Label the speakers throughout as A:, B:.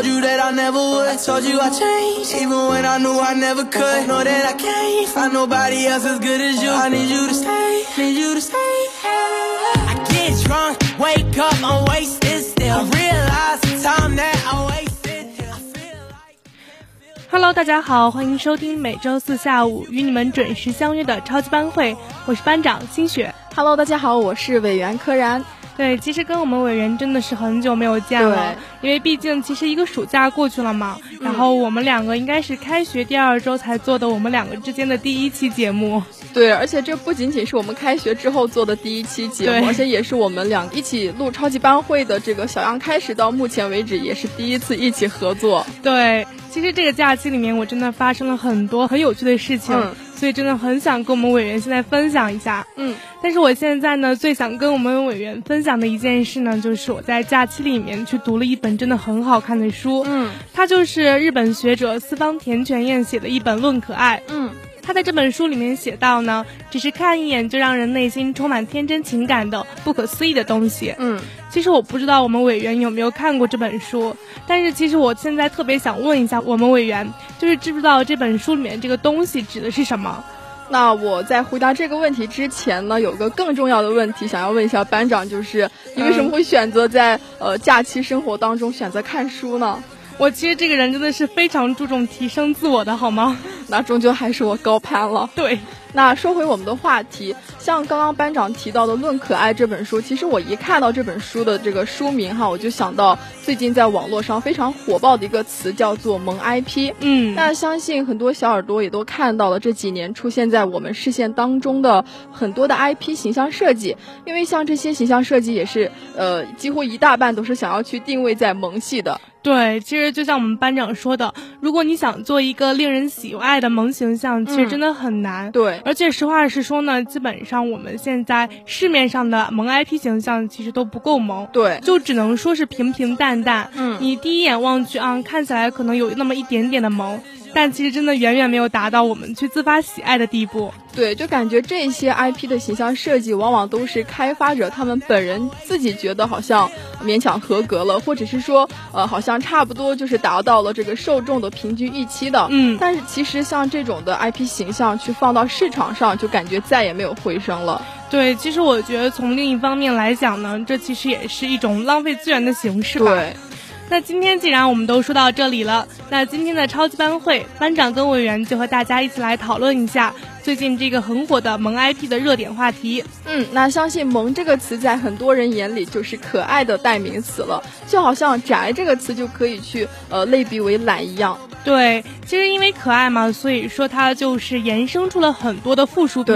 A: told you that I never would. Told you I changed, even when I knew I never could. Know that I can't find nobody else as good as you. I need you to stay, need you to stay. I get drunk, wake up, I'm wasted still. I realize the time that I wasted. Hello，大家好，欢迎收听每周四下午与你们准时相约的超级班会，我是班长新雪。
B: Hello，大家好，我是委员柯然。
A: 对，其实跟我们委员真的是很久没有见了，因为毕竟其实一个暑假过去了嘛，然后我们两个应该是开学第二周才做的我们两个之间的第一期节目。
B: 对，而且这不仅仅是我们开学之后做的第一期节目，而且也是我们两一起录超级班会的这个小样开始到目前为止也是第一次一起合作。
A: 对，其实这个假期里面我真的发生了很多很有趣的事情。所以真的很想跟我们委员现在分享一下，
B: 嗯，
A: 但是我现在呢最想跟我们委员分享的一件事呢，就是我在假期里面去读了一本真的很好看的书，
B: 嗯，
A: 它就是日本学者四方田泉彦写的一本《论可爱》，
B: 嗯。
A: 他在这本书里面写到呢，只是看一眼就让人内心充满天真情感的不可思议的东西。
B: 嗯，
A: 其实我不知道我们委员有没有看过这本书，但是其实我现在特别想问一下我们委员，就是知不知道这本书里面这个东西指的是什么？
B: 那我在回答这个问题之前呢，有个更重要的问题想要问一下班长，就是你为什么会选择在呃假期生活当中选择看书呢？
A: 我其实这个人真的是非常注重提升自我的，好吗？
B: 那终究还是我高攀了。
A: 对，
B: 那说回我们的话题，像刚刚班长提到的《论可爱》这本书，其实我一看到这本书的这个书名哈，我就想到最近在网络上非常火爆的一个词，叫做萌 IP。
A: 嗯，
B: 那相信很多小耳朵也都看到了这几年出现在我们视线当中的很多的 IP 形象设计，因为像这些形象设计也是呃，几乎一大半都是想要去定位在萌系的。
A: 对，其实就像我们班长说的，如果你想做一个令人喜爱的萌形象，其实真的很难。
B: 对，
A: 而且实话实说呢，基本上我们现在市面上的萌 IP 形象其实都不够萌。
B: 对，
A: 就只能说是平平淡淡。
B: 嗯，
A: 你第一眼望去啊，看起来可能有那么一点点的萌。但其实真的远远没有达到我们去自发喜爱的地步。
B: 对，就感觉这些 IP 的形象设计，往往都是开发者他们本人自己觉得好像勉强合格了，或者是说，呃，好像差不多就是达到了这个受众的平均预期的。
A: 嗯。
B: 但是其实像这种的 IP 形象去放到市场上，就感觉再也没有回声了。
A: 对，其实我觉得从另一方面来讲呢，这其实也是一种浪费资源的形式吧。
B: 对。
A: 那今天既然我们都说到这里了，那今天的超级班会班长跟委员就和大家一起来讨论一下最近这个很火的萌 IP 的热点话题。
B: 嗯，那相信“萌”这个词在很多人眼里就是可爱的代名词了，就好像“宅”这个词就可以去呃类比为懒一样。
A: 对，其实因为可爱嘛，所以说它就是衍生出了很多的附属品，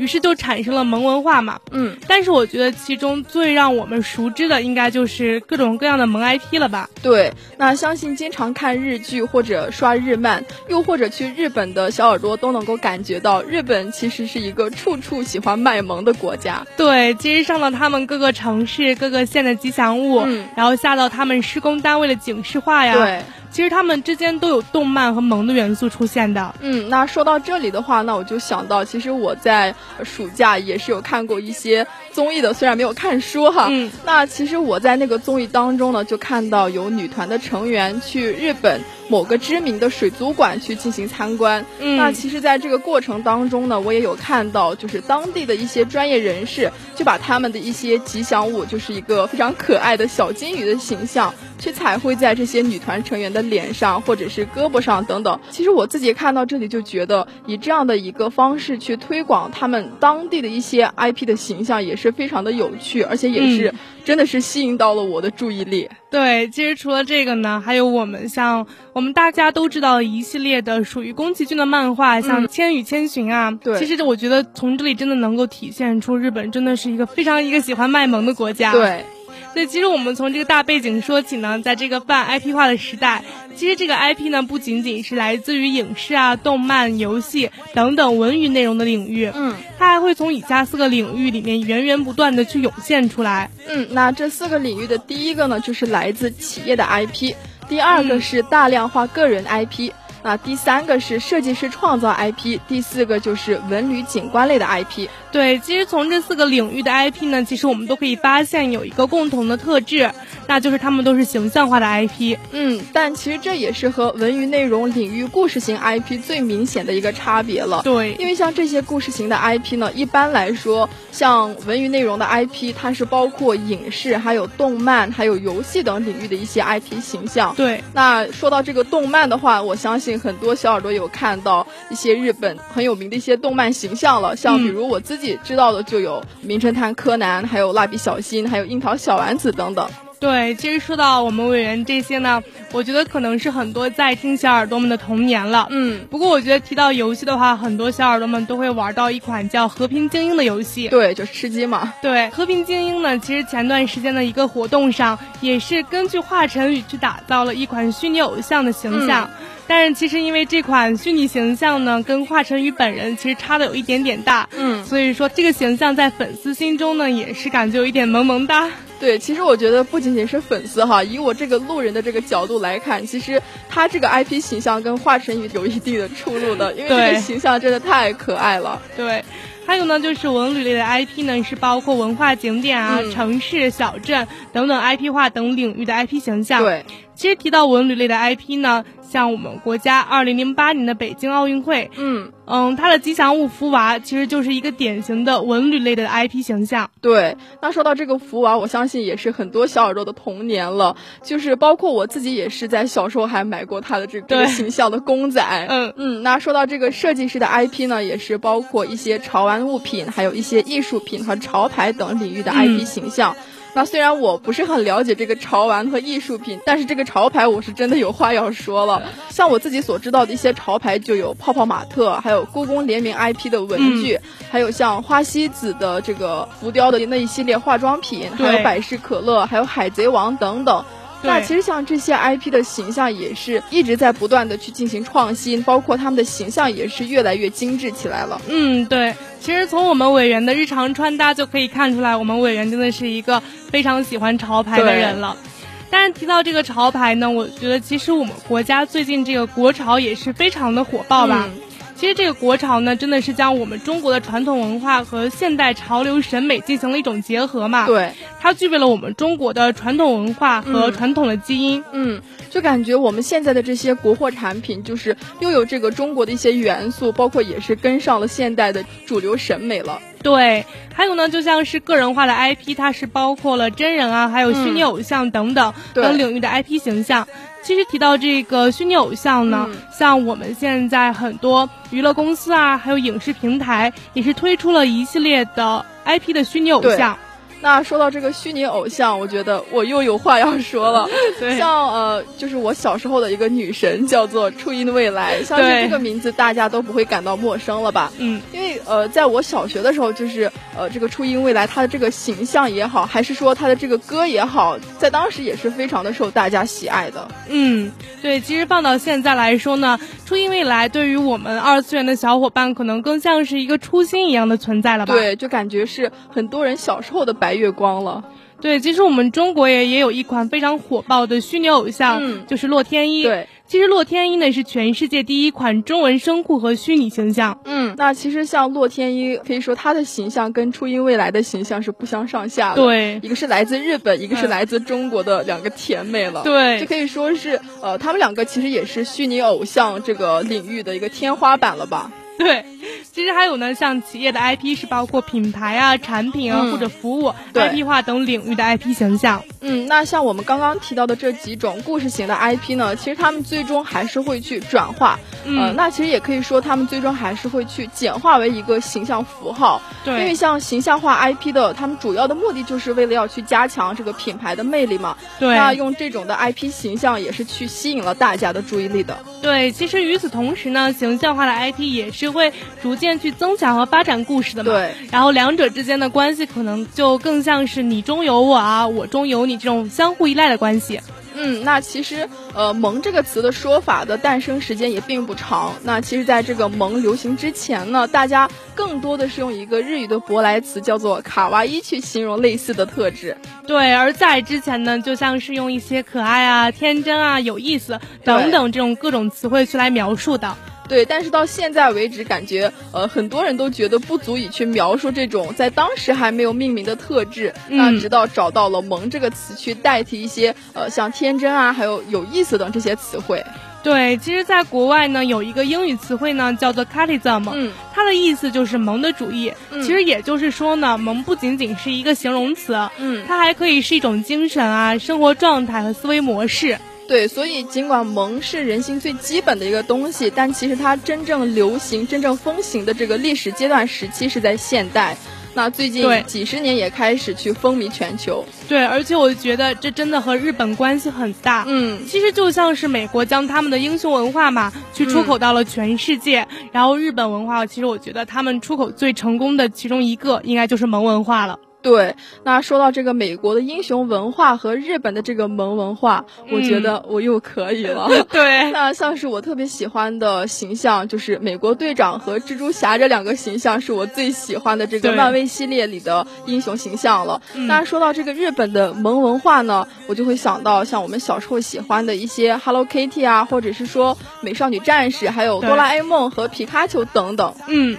A: 于是就产生了萌文化嘛。
B: 嗯，
A: 但是我觉得其中最让我们熟知的，应该就是各种各样的萌 IP 了吧？
B: 对，那相信经常看日剧或者刷日漫，又或者去日本的小耳朵都能够感觉到，日本其实是一个处处喜欢卖萌的国家。
A: 对，其实上到他们各个城市、各个县的吉祥物，然后下到他们施工单位的警示画呀。
B: 对。
A: 其实他们之间都有动漫和萌的元素出现的。
B: 嗯，那说到这里的话，那我就想到，其实我在暑假也是有看过一些综艺的，虽然没有看书哈。
A: 嗯。
B: 那其实我在那个综艺当中呢，就看到有女团的成员去日本某个知名的水族馆去进行参观。
A: 嗯。
B: 那其实，在这个过程当中呢，我也有看到，就是当地的一些专业人士就把他们的一些吉祥物，就是一个非常可爱的小金鱼的形象。去彩绘在这些女团成员的脸上或者是胳膊上等等。其实我自己看到这里就觉得，以这样的一个方式去推广他们当地的一些 IP 的形象，也是非常的有趣，而且也是真的是吸引到了我的注意力。
A: 对，其实除了这个呢，还有我们像我们大家都知道一系列的属于宫崎骏的漫画，像《千与千寻》啊。
B: 对，
A: 其实我觉得从这里真的能够体现出日本真的是一个非常一个喜欢卖萌的国家。
B: 对。
A: 所以，其实我们从这个大背景说起呢，在这个泛 IP 化的时代，其实这个 IP 呢不仅仅是来自于影视啊、动漫、游戏等等文娱内容的领域，
B: 嗯，
A: 它还会从以下四个领域里面源源不断的去涌现出来。
B: 嗯，那这四个领域的第一个呢，就是来自企业的 IP，第二个是大量化个人 IP。那第三个是设计师创造 IP，第四个就是文旅景观类的 IP。
A: 对，其实从这四个领域的 IP 呢，其实我们都可以发现有一个共同的特质，那就是他们都是形象化的 IP。
B: 嗯，但其实这也是和文娱内容领域故事型 IP 最明显的一个差别了。
A: 对，
B: 因为像这些故事型的 IP 呢，一般来说，像文娱内容的 IP，它是包括影视、还有动漫、还有游戏等领域的一些 IP 形象。
A: 对，
B: 那说到这个动漫的话，我相信很多小耳朵有看到一些日本很有名的一些动漫形象了，像比如我自己。知道的就有《名侦探柯南》，还有《蜡笔小新》，还有《樱桃小丸子》等等。
A: 对，其实说到我们委员这些呢，我觉得可能是很多在听小耳朵们的童年了。
B: 嗯，
A: 不过我觉得提到游戏的话，很多小耳朵们都会玩到一款叫《和平精英》的游戏。
B: 对，就是吃鸡嘛。
A: 对，《和平精英》呢，其实前段时间的一个活动上，也是根据华晨宇去打造了一款虚拟偶像的形象。但是其实因为这款虚拟形象呢，跟华晨宇本人其实差的有一点点大。
B: 嗯，
A: 所以说这个形象在粉丝心中呢，也是感觉有一点萌萌哒。
B: 对，其实我觉得不仅仅是粉丝哈，以我这个路人的这个角度来看，其实他这个 IP 形象跟华晨宇有一定的出入的，因为这个形象真的太可爱了。
A: 对，还有呢，就是文旅类的 IP 呢，是包括文化景点啊、城市、小镇等等 IP 化等领域的 IP 形象。
B: 对，
A: 其实提到文旅类的 IP 呢。像我们国家二零零八年的北京奥运会，
B: 嗯
A: 嗯，它的吉祥物福娃其实就是一个典型的文旅类的 IP 形象。
B: 对，那说到这个福娃，我相信也是很多小耳朵的童年了，就是包括我自己也是在小时候还买过它的这个形象的公仔。
A: 嗯
B: 嗯，那说到这个设计师的 IP 呢，也是包括一些潮玩物品，还有一些艺术品和潮牌等领域的 IP 形象。那虽然我不是很了解这个潮玩和艺术品，但是这个潮牌我是真的有话要说了。像我自己所知道的一些潮牌，就有泡泡玛特，还有故宫联名 IP 的文具，还有像花西子的这个浮雕的那一系列化妆品，还有百事可乐，还有海贼王等等。那其实像这些 IP 的形象也是一直在不断的去进行创新，包括他们的形象也是越来越精致起来了。
A: 嗯，对。其实从我们委员的日常穿搭就可以看出来，我们委员真的是一个非常喜欢潮牌的人了。但是提到这个潮牌呢，我觉得其实我们国家最近这个国潮也是非常的火爆吧。其实这个国潮呢，真的是将我们中国的传统文化和现代潮流审美进行了一种结合嘛？
B: 对，
A: 它具备了我们中国的传统文化和传统的基因。
B: 嗯，就感觉我们现在的这些国货产品，就是又有这个中国的一些元素，包括也是跟上了现代的主流审美了。
A: 对，还有呢，就像是个人化的 IP，它是包括了真人啊，还有虚拟偶像等等等领域的 IP 形象。其实提到这个虚拟偶像呢，像我们现在很多娱乐公司啊，还有影视平台，也是推出了一系列的 IP 的虚拟偶像。
B: 那说到这个虚拟偶像，我觉得我又有话要说了。像呃，就是我小时候的一个女神叫做初音未来，相信这个名字大家都不会感到陌生了吧？
A: 嗯，
B: 因为呃，在我小学的时候，就是呃，这个初音未来她的这个形象也好，还是说她的这个歌也好，在当时也是非常的受大家喜爱的。
A: 嗯，对，其实放到现在来说呢，初音未来对于我们二次元的小伙伴，可能更像是一个初心一样的存在了吧？
B: 对，就感觉是很多人小时候的白。白月光了，
A: 对，其实我们中国也也有一款非常火爆的虚拟偶像，就是洛天依。
B: 对，
A: 其实洛天依呢是全世界第一款中文声库和虚拟形象。
B: 嗯，那其实像洛天依，可以说她的形象跟初音未来的形象是不相上下的。
A: 对，
B: 一个是来自日本，一个是来自中国的两个甜美了。
A: 对，
B: 这可以说是呃，他们两个其实也是虚拟偶像这个领域的一个天花板了吧。
A: 对，其实还有呢，像企业的 IP 是包括品牌啊、产品啊、
B: 嗯
A: 或者服务
B: 对
A: IP 化等领域的 IP 形象。
B: 嗯，那像我们刚刚提到的这几种故事型的 IP 呢，其实他们最终还是会去转化，
A: 嗯
B: 呃，那其实也可以说他们最终还是会去简化为一个形象符号。对因为，像形象化 IP 的，他们主要的目的就是为了要去加强这个品牌的魅力嘛。
A: 对，
B: 那用这种的 IP 形象也是去吸引了大家的注意力的。
A: 对，其实与此同时呢，形象化的 IP 也是会逐渐去增强和发展故事的嘛。
B: 对，
A: 然后两者之间的关系可能就更像是你中有我啊，我中有你这种相互依赖的关系。
B: 嗯，那其实呃“萌”这个词的说法的诞生时间也并不长。那其实，在这个“萌”流行之前呢，大家更多的是用一个日语的舶来词叫做“卡哇伊”去形容类似的特质。
A: 对，而在之前呢，就像是用一些可爱啊、天真啊、有意思等等这种各种词汇去来描述的。
B: 对，但是到现在为止，感觉呃很多人都觉得不足以去描述这种在当时还没有命名的特质。
A: 嗯
B: 那直到找到了“萌”这个词去代替一些呃像天真啊，还有有意思等这些词汇。
A: 对，其实，在国外呢，有一个英语词汇呢，叫做 “catism”，、
B: 嗯
A: 它的意思就是萌的主义。
B: 嗯
A: 其实也就是说呢，萌不仅仅是一个形容词，
B: 嗯，
A: 它还可以是一种精神啊、生活状态和思维模式。
B: 对，所以尽管萌是人性最基本的一个东西，但其实它真正流行、真正风行的这个历史阶段时期是在现代。那最近几十年也开始去风靡全球。
A: 对，而且我觉得这真的和日本关系很大。
B: 嗯，
A: 其实就像是美国将他们的英雄文化嘛，去出口到了全世界，然后日本文化，其实我觉得他们出口最成功的其中一个，应该就是萌文化了。
B: 对。那说到这个美国的英雄文化和日本的这个萌文化，我觉得我又可以了。
A: 对，
B: 那像是我特别喜欢的形象，就是美国队长和蜘蛛侠这两个形象，是我最喜欢的这个漫威系列里的英雄形象了。
A: 嗯
B: 那说到这个日本的萌文化呢，我就会想到像我们小时候喜欢的一些 Hello Kitty 啊，或者是说美少女战士，还有哆啦 A 梦和皮卡丘等等。
A: 嗯，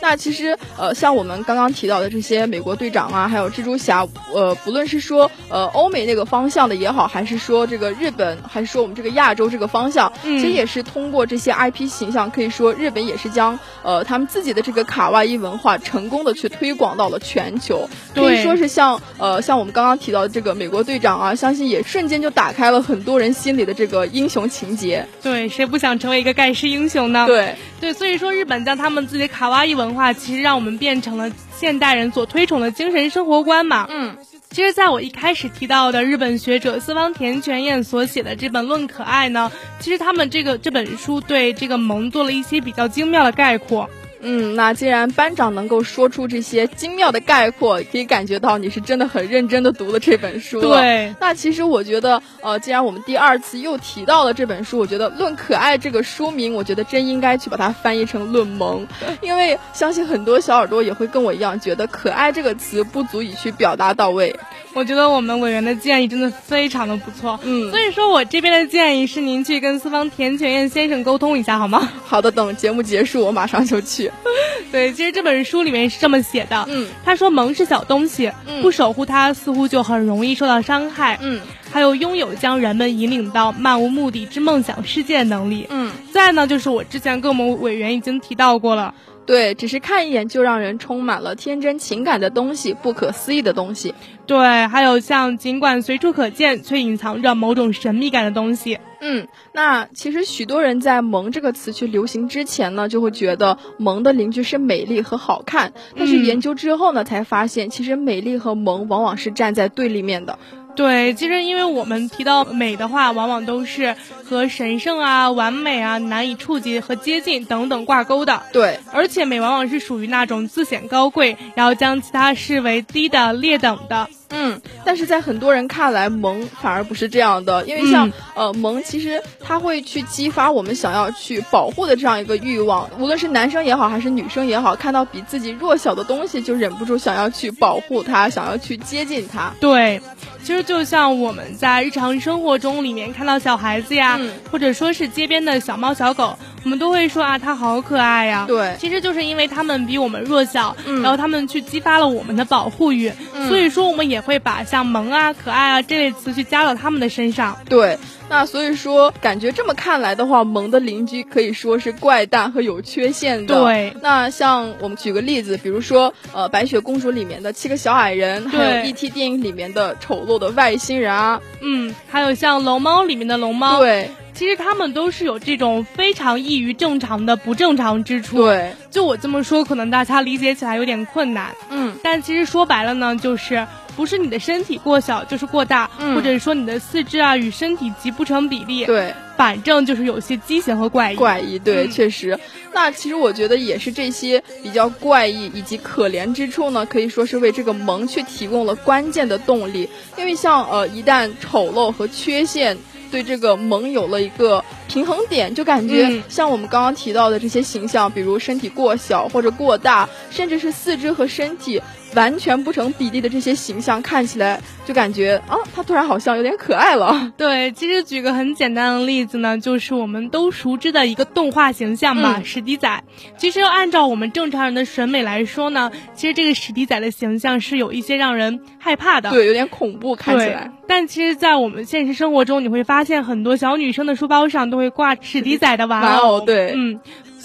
B: 那其实，呃，像我们刚刚提到的这些美国队长啊，还有蜘蛛侠，呃，不论是说呃欧美那个方向的也好，还是说这个日本，还是说我们这个亚洲这个方向，
A: 嗯
B: 其实也是通过这些 IP 形象，可以说日本也是将呃他们自己的这个卡哇伊文化成功的去推广到了全球，可以说是像呃像我们刚刚提到的这个美国队长啊，相信也瞬间就打开了很多人心里的这个英雄情节。
A: 对，谁不想成为一个盖世英雄呢？
B: 对，
A: 对，所以说日本将他们自己的卡哇伊文化，其实让我们变成了现代人所推崇的精神生活观嘛。
B: 嗯。
A: 其实，在我一开始提到的日本学者四方田泉彦所写的这本《论可爱》呢，其实他们这个这本书对这个萌做了一些比较精妙的概括。
B: 嗯，那既然班长能够说出这些精妙的概括，可以感觉到你是真的很认真的读了这本书了。。
A: 对，
B: 那其实我觉得，呃，既然我们第二次又提到了这本书，我觉得《论可爱》这个书名，我觉得真应该去把它翻译成《论萌 》，因为相信很多小耳朵也会跟我一样，觉得“可爱”这个词不足以去表达到位。
A: 我觉得我们委员的建议真的非常的不错。
B: 嗯
A: 所以说我这边的建议是您去跟四方田全彦先生沟通一下，好吗？
B: 好的，等节目结束，我马上就去。
A: 对，其实这本书里面是这么写的。
B: 嗯
A: 他说萌是小东西，
B: 嗯
A: 不守护它似乎就很容易受到伤害。
B: 嗯
A: 还有拥有将人们引领到漫无目的之梦想世界的能力。
B: 嗯，
A: 再呢，就是我之前跟我们委员已经提到过了，
B: 对，只是看一眼就让人充满了天真情感的东西，不可思议的东西。
A: 对，还有像尽管随处可见，却隐藏着某种神秘感的东西。
B: 嗯，那其实许多人在“萌”这个词去流行之前呢，就会觉得“萌”的邻居是美丽和好看，但是
A: 嗯
B: 研究之后呢，才发现其实美丽和萌往往是站在对立面的。
A: 对，其实因为我们提到美的话，往往都是和神圣啊、完美啊、难以触及和接近等等挂钩的。
B: 对，
A: 而且美往往是属于那种自显高贵，然后将其他视为低的劣等的。
B: 嗯，但是在很多人看来，萌反而不是这样的，因为像、
A: 嗯
B: 呃萌，其实它会去激发我们想要去保护的这样一个欲望，无论是男生也好，还是女生也好，看到比自己弱小的东西，就忍不住想要去保护它，想要去接近它。
A: 对，其实就像我们在日常生活中里面看到小孩子呀，
B: 嗯
A: 或者说是街边的小猫小狗，我们都会说啊，他好可爱呀。
B: 对，
A: 其实就是因为他们比我们弱小，
B: 嗯
A: 然后他们去激发了我们的保护欲，
B: 嗯
A: 所以说我们也会把像萌啊、可爱啊这类词去加到他们的身上。
B: 对，那所以说，感觉这么看来的话，萌的邻居可以说是怪诞和有缺陷的。
A: 对
B: 那像我们举个例子，比如说，呃，《白雪公主》里面的七个小矮人，还有
A: 对
B: E.T. 电影里面的丑陋的外星人啊，
A: 嗯，还有像龙猫里面的龙猫，，
B: 对
A: 其实他们都是有这种非常异于正常的不正常之处。，
B: 对，
A: 就我这么说，可能大家理解起来有点困难，
B: 嗯，
A: 但其实说白了呢，就是不是你的身体过小就是过大，
B: 嗯
A: 或者说你的四肢啊与身体极不成比例，
B: 对，
A: 反正就是有些畸形和怪异。
B: 怪异，对，
A: 嗯
B: 确实。那其实我觉得也是这些比较怪异以及可怜之处呢，可以说是为这个萌去提供了关键的动力。因为像呃，一旦丑陋和缺陷对这个萌有了一个平衡点，就感觉
A: 嗯。
B: 像我们刚刚提到的这些形象，比如身体过小或者过大，甚至是四肢和身体完全不成比例的这些形象，看起来就感觉啊，他突然好像有点可爱了。
A: 对，其实举个很简单的例子呢，就是我们都熟知的一个动画形象嘛，
B: 嗯
A: 史迪仔。其实要按照我们正常人的审美来说呢，其实这个史迪仔的形象是有一些让人害怕的。
B: 对，有点恐怖，看起来。
A: 但其实，在我们现实生活中，你会发现很多小女生的书包上都会挂史迪仔的玩。偶
B: 对
A: 嗯，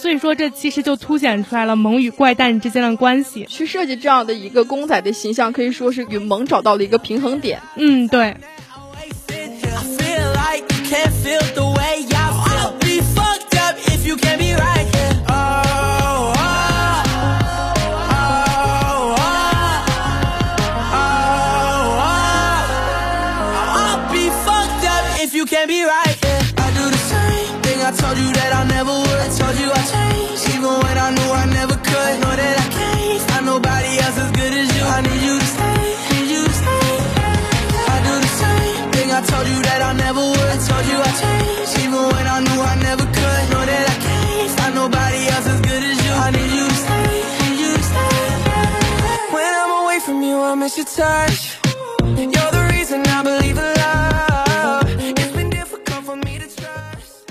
A: 所以说这其实就凸显出来了萌与怪诞之间的关系。
B: 去设计这样的一个公仔的形象，可以说是与萌找到了一个平衡点。
A: 嗯，对。
C: I feel like you can't feel the way I feel. I'll be fucked up if you can't be right. Miss your touch. You're the reason I believe in love. It's been difficult for me to trust.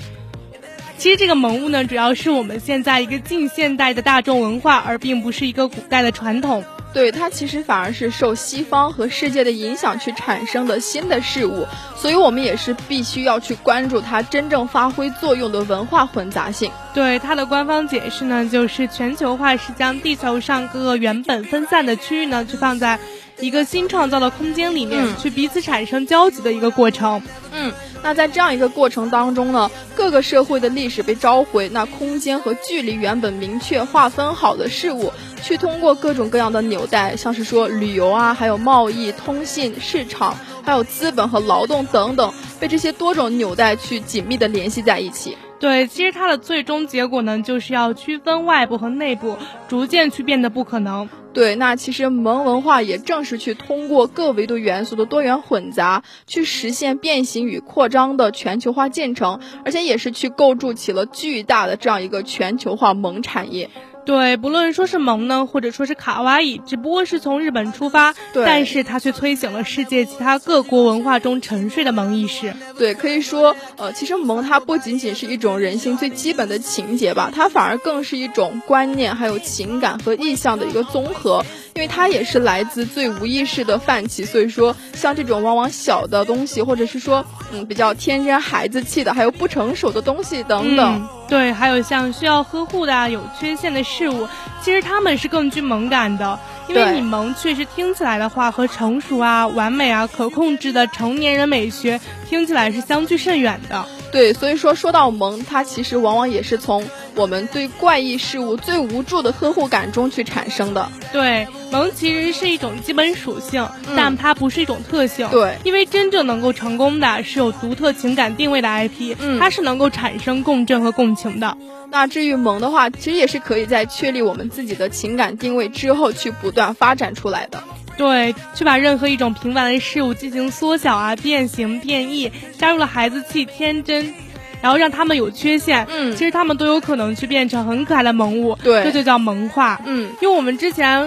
A: 其实这个萌物呢，主要是我们现在一个近现代的大众文化，而并不是一个古代的传统。
B: 对它其实反而是受西方和世界的影响去产生的新的事物，所以我们也是必须要去关注它真正发挥作用的文化混杂性。
A: 对它的官方解释呢，就是全球化是将地球上各个原本分散的区域呢，去放在一个新创造的空间里面，
B: 嗯
A: 去彼此产生交集的一个过程。
B: 嗯，那在这样一个过程当中呢，各个社会的历史被召回，那空间和距离原本明确划分好的事物，去通过各种各样的纽带，像是说旅游啊，还有贸易、通信、市场，还有资本和劳动等等，被这些多种纽带去紧密的联系在一起。
A: 对，其实它的最终结果呢，就是要区分外部和内部，逐渐去变得不可能。
B: 对，那其实萌文化也正是去通过各维度元素的多元混杂，去实现变形与扩张的全球化进程，而且也是去构筑起了巨大的这样一个全球化萌产业。
A: 对，不论说是萌呢，或者说是卡哇伊，只不过是从日本出发，
B: 对
A: 但是它却催醒了世界其他各国文化中沉睡的萌意识。
B: 对，可以说，呃，其实萌它不仅仅是一种人性最基本的情节吧，它反而更是一种观念、还有情感和意象的一个综合，因为它也是来自最无意识的泛起。所以说，像这种往往小的东西，或者是说，嗯，比较天真孩子气的，还有不成熟的东西等等。
A: 嗯，对，还有像需要呵护的、啊、有缺陷的事物，其实他们是更具萌感的，因为你萌确实听起来的话和成熟啊、完美啊、可控制的成年人美学听起来是相距甚远的。
B: 对，所以说说到萌，它其实往往也是从我们对怪异事物最无助的呵护感中去产生的。
A: 对，萌其实是一种基本属性，
B: 嗯
A: 但它不是一种特性。
B: 对
A: 因为真正能够成功的是有独特情感定位的 IP，、
B: 嗯
A: 它是能够产生共振和共情的。
B: 那至于萌的话，其实也是可以在确立我们自己的情感定位之后，去不断发展出来的。
A: 对，去把任何一种平凡的事物进行缩小啊、变形、变异，加入了孩子气、天真，然后让他们有缺陷，
B: 嗯
A: 其实他们都有可能去变成很可爱的萌物，
B: 对
A: 这就叫萌化。
B: 嗯，
A: 用我们之前，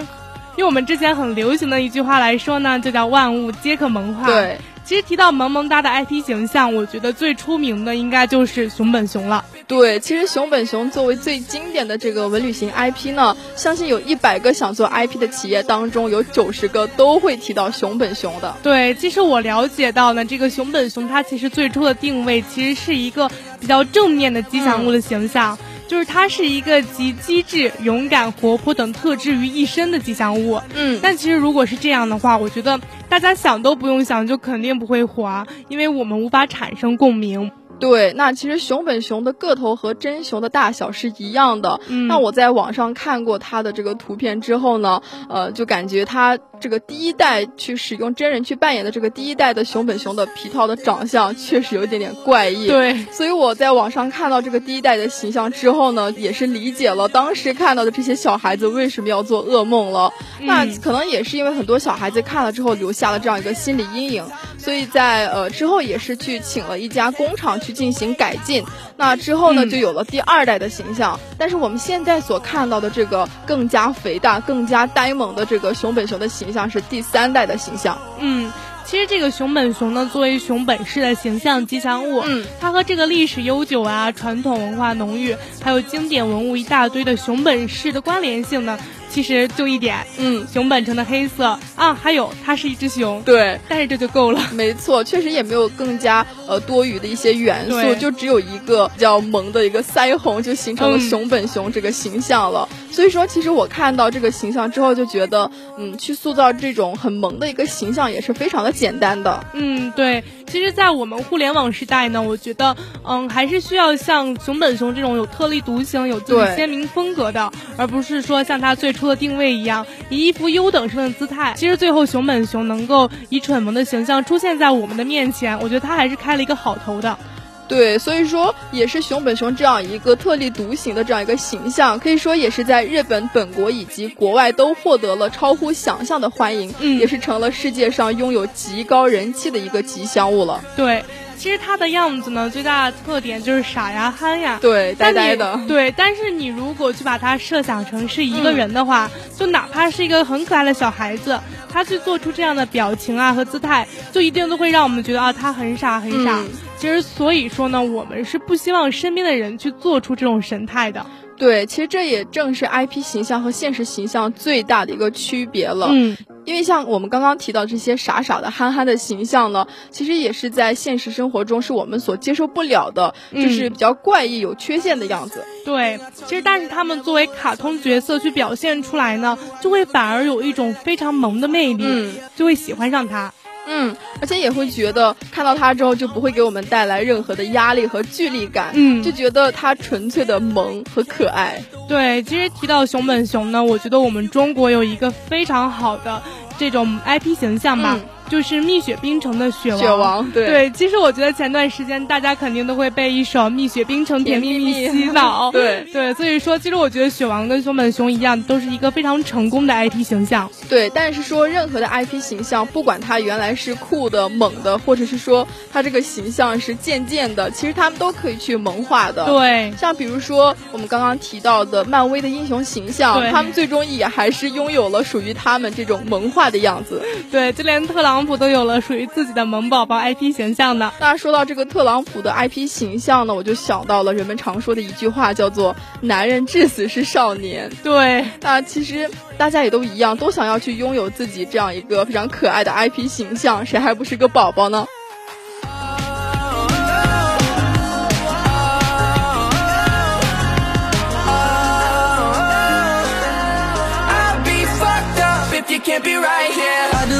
A: 用我们之前很流行的一句话来说呢，就叫万物皆可萌化。，
B: 对，
A: 其实提到萌萌哒的 IP 形象，我觉得最出名的应该就是熊本熊了。
B: 对，其实熊本熊作为最经典的这个文旅型 IP 呢，相信有一百个想做 IP 的企业当中，有九十个都会提到熊本熊的。
A: 对，其实我了解到呢，这个熊本熊它其实最初的定位其实是一个比较正面的吉祥物的形象。就是它是一个集机智、勇敢、活泼等特质于一身的吉祥物。
B: 嗯，
A: 但其实如果是这样的话，我觉得大家想都不用想，就肯定不会滑，因为我们无法产生共鸣。
B: 对，那其实熊本熊的个头和真熊的大小是一样的。
A: 嗯，
B: 那我在网上看过它的这个图片之后呢，呃，就感觉它这个第一代去使用真人去扮演的这个第一代的熊本熊的皮套的长相确实有一点点怪异。
A: 对，
B: 所以我在网上看到这个第一代的形象之后呢，也是理解了当时看到的这些小孩子为什么要做噩梦了。那可能也是因为很多小孩子看了之后留下了这样一个心理阴影，所以在呃之后也是去请了一家工厂。去进行改进，那之后呢，就有了第二代的形象。但是我们现在所看到的这个更加肥大、更加呆萌的这个熊本熊的形象是第三代的形象。
A: 嗯，其实这个熊本熊呢，作为熊本市的形象吉祥物，
B: 嗯，
A: 它和这个历史悠久啊、传统文化浓郁，还有经典文物一大堆的熊本市的关联性呢。其实就一点，
B: 嗯，
A: 熊本城的黑色啊，还有它是一只熊，
B: 对，
A: 但是这就够了，
B: 没错，确实也没有更加呃多余的一些元素，就只有一个比较萌的一个腮红，就形成了熊本熊这个形象了。所以说，其实我看到这个形象之后，就觉得，嗯，去塑造这种很萌的一个形象也是非常的简单的。
A: 嗯，对，其实，在我们互联网时代呢，我觉得，嗯，还是需要像熊本熊这种有特立独行、有自己鲜明风格的，而不是说像他最初。的定位一样，以一副优等生的姿态。其实最后熊本熊能够以蠢萌的形象出现在我们的面前，我觉得他还是开了一个好头的。
B: 对，所以说也是熊本熊这样一个特立独行的这样一个形象，可以说也是在日本本国以及国外都获得了超乎想象的欢迎，
A: 嗯，
B: 也是成了世界上拥有极高人气的一个吉祥物了。
A: 对。其实它的样子呢，最大的特点就是傻呀、憨呀，
B: 对，呆呆的。
A: 对，但是你如果去把它设想成是一个人的话，就哪怕是一个很可爱的小孩子，他去做出这样的表情啊和姿态，就一定都会让我们觉得啊，他很傻很傻。其实所以说呢，我们是不希望身边的人去做出这种神态的。
B: 对，其实这也正是 IP 形象和现实形象最大的一个区别了。
A: 嗯。
B: 因为像我们刚刚提到这些傻傻的、憨憨的形象呢，其实也是在现实生活中是我们所接受不了的，就是比较怪异、有缺陷的样子。
A: 对，其实但是他们作为卡通角色去表现出来呢，就会反而有一种非常萌的魅力，
B: 嗯，
A: 就会喜欢上他。
B: 嗯，而且也会觉得看到他之后就不会给我们带来任何的压力和距离感，
A: 嗯，
B: 就觉得他纯粹的萌和可爱。
A: 对，其实提到熊本熊呢，我觉得我们中国有一个非常好的这种 IP 形象吧。就是蜜雪冰城的雪王，
B: 雪王对
A: 对。其实我觉得前段时间大家肯定都会被一首《蜜雪冰城甜蜜蜜》洗脑，
B: 对
A: 对。所以说，其实我觉得雪王跟熊本熊一样，都是一个非常成功的 IP 形象。
B: 对，但是说任何的 IP 形象，不管它原来是酷的、猛的，或者是说它这个形象是渐渐的，其实他们都可以去萌化的。
A: 对，
B: 像比如说我们刚刚提到的漫威的英雄形象，他们最终也还是拥有了属于他们这种萌化的样子。
A: 对，就连特朗。特朗普都有了属于自己的萌宝宝 IP 形象呢。
B: 那说到这个特朗普的 IP 形象呢，我就想到了人们常说的一句话，叫做“男人至死是少年”。
A: 对，
B: 那其实大家也都一样，都想要去拥有自己这样一个非常可爱的 IP 形象，谁还不是个宝宝呢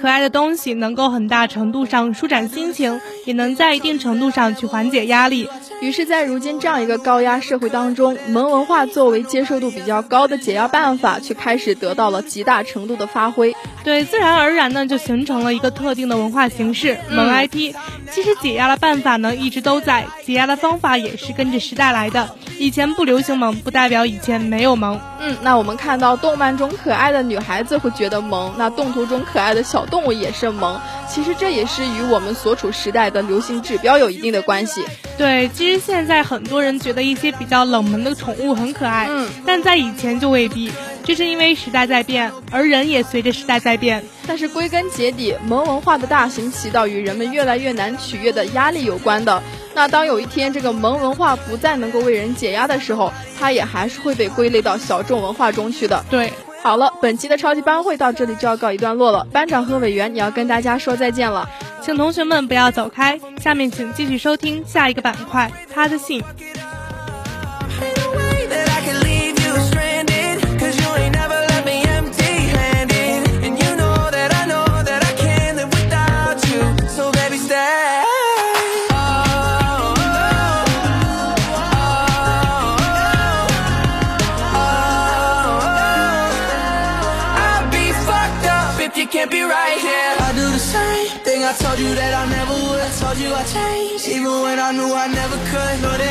A: 可爱的东西能够很大程度上舒展心情，也能在一定程度上去缓解压力。
B: 于是，在如今这样一个高压社会当中，萌文化作为接受度比较高的解压办法，却开始得到了极大程度的发挥。
A: 对，自然而然呢，就形成了一个特定的文化形式——萌 IP。其实解压的办法呢，一直都在，解压的方法也是跟着时代来的。以前不流行萌，不代表以前没有萌。
B: 嗯，那我们看到动漫中可爱的女孩子会觉得萌，那动图中可爱的小动物也是萌。其实这也是与我们所处时代的流行指标有一定的关系。
A: 对，其实现在很多人觉得一些比较冷门的宠物很可爱，
B: 嗯，
A: 但在以前就未必。这是因为时代在变，而人也随着时代在变。
B: 但是归根结底，萌文化的大行其道与人们越来越难取悦的压力有关的。那当有一天这个萌文化不再能够为人解压的时候，它也还是会被归类到小众文化中去的。
A: 对，
B: 好了，本期的超级班会到这里就要告一段落了。班长和委员，你要跟大家说再见了，
A: 请同学们不要走开，下面请继续收听下一个板块，他的信。
C: I knew I never could.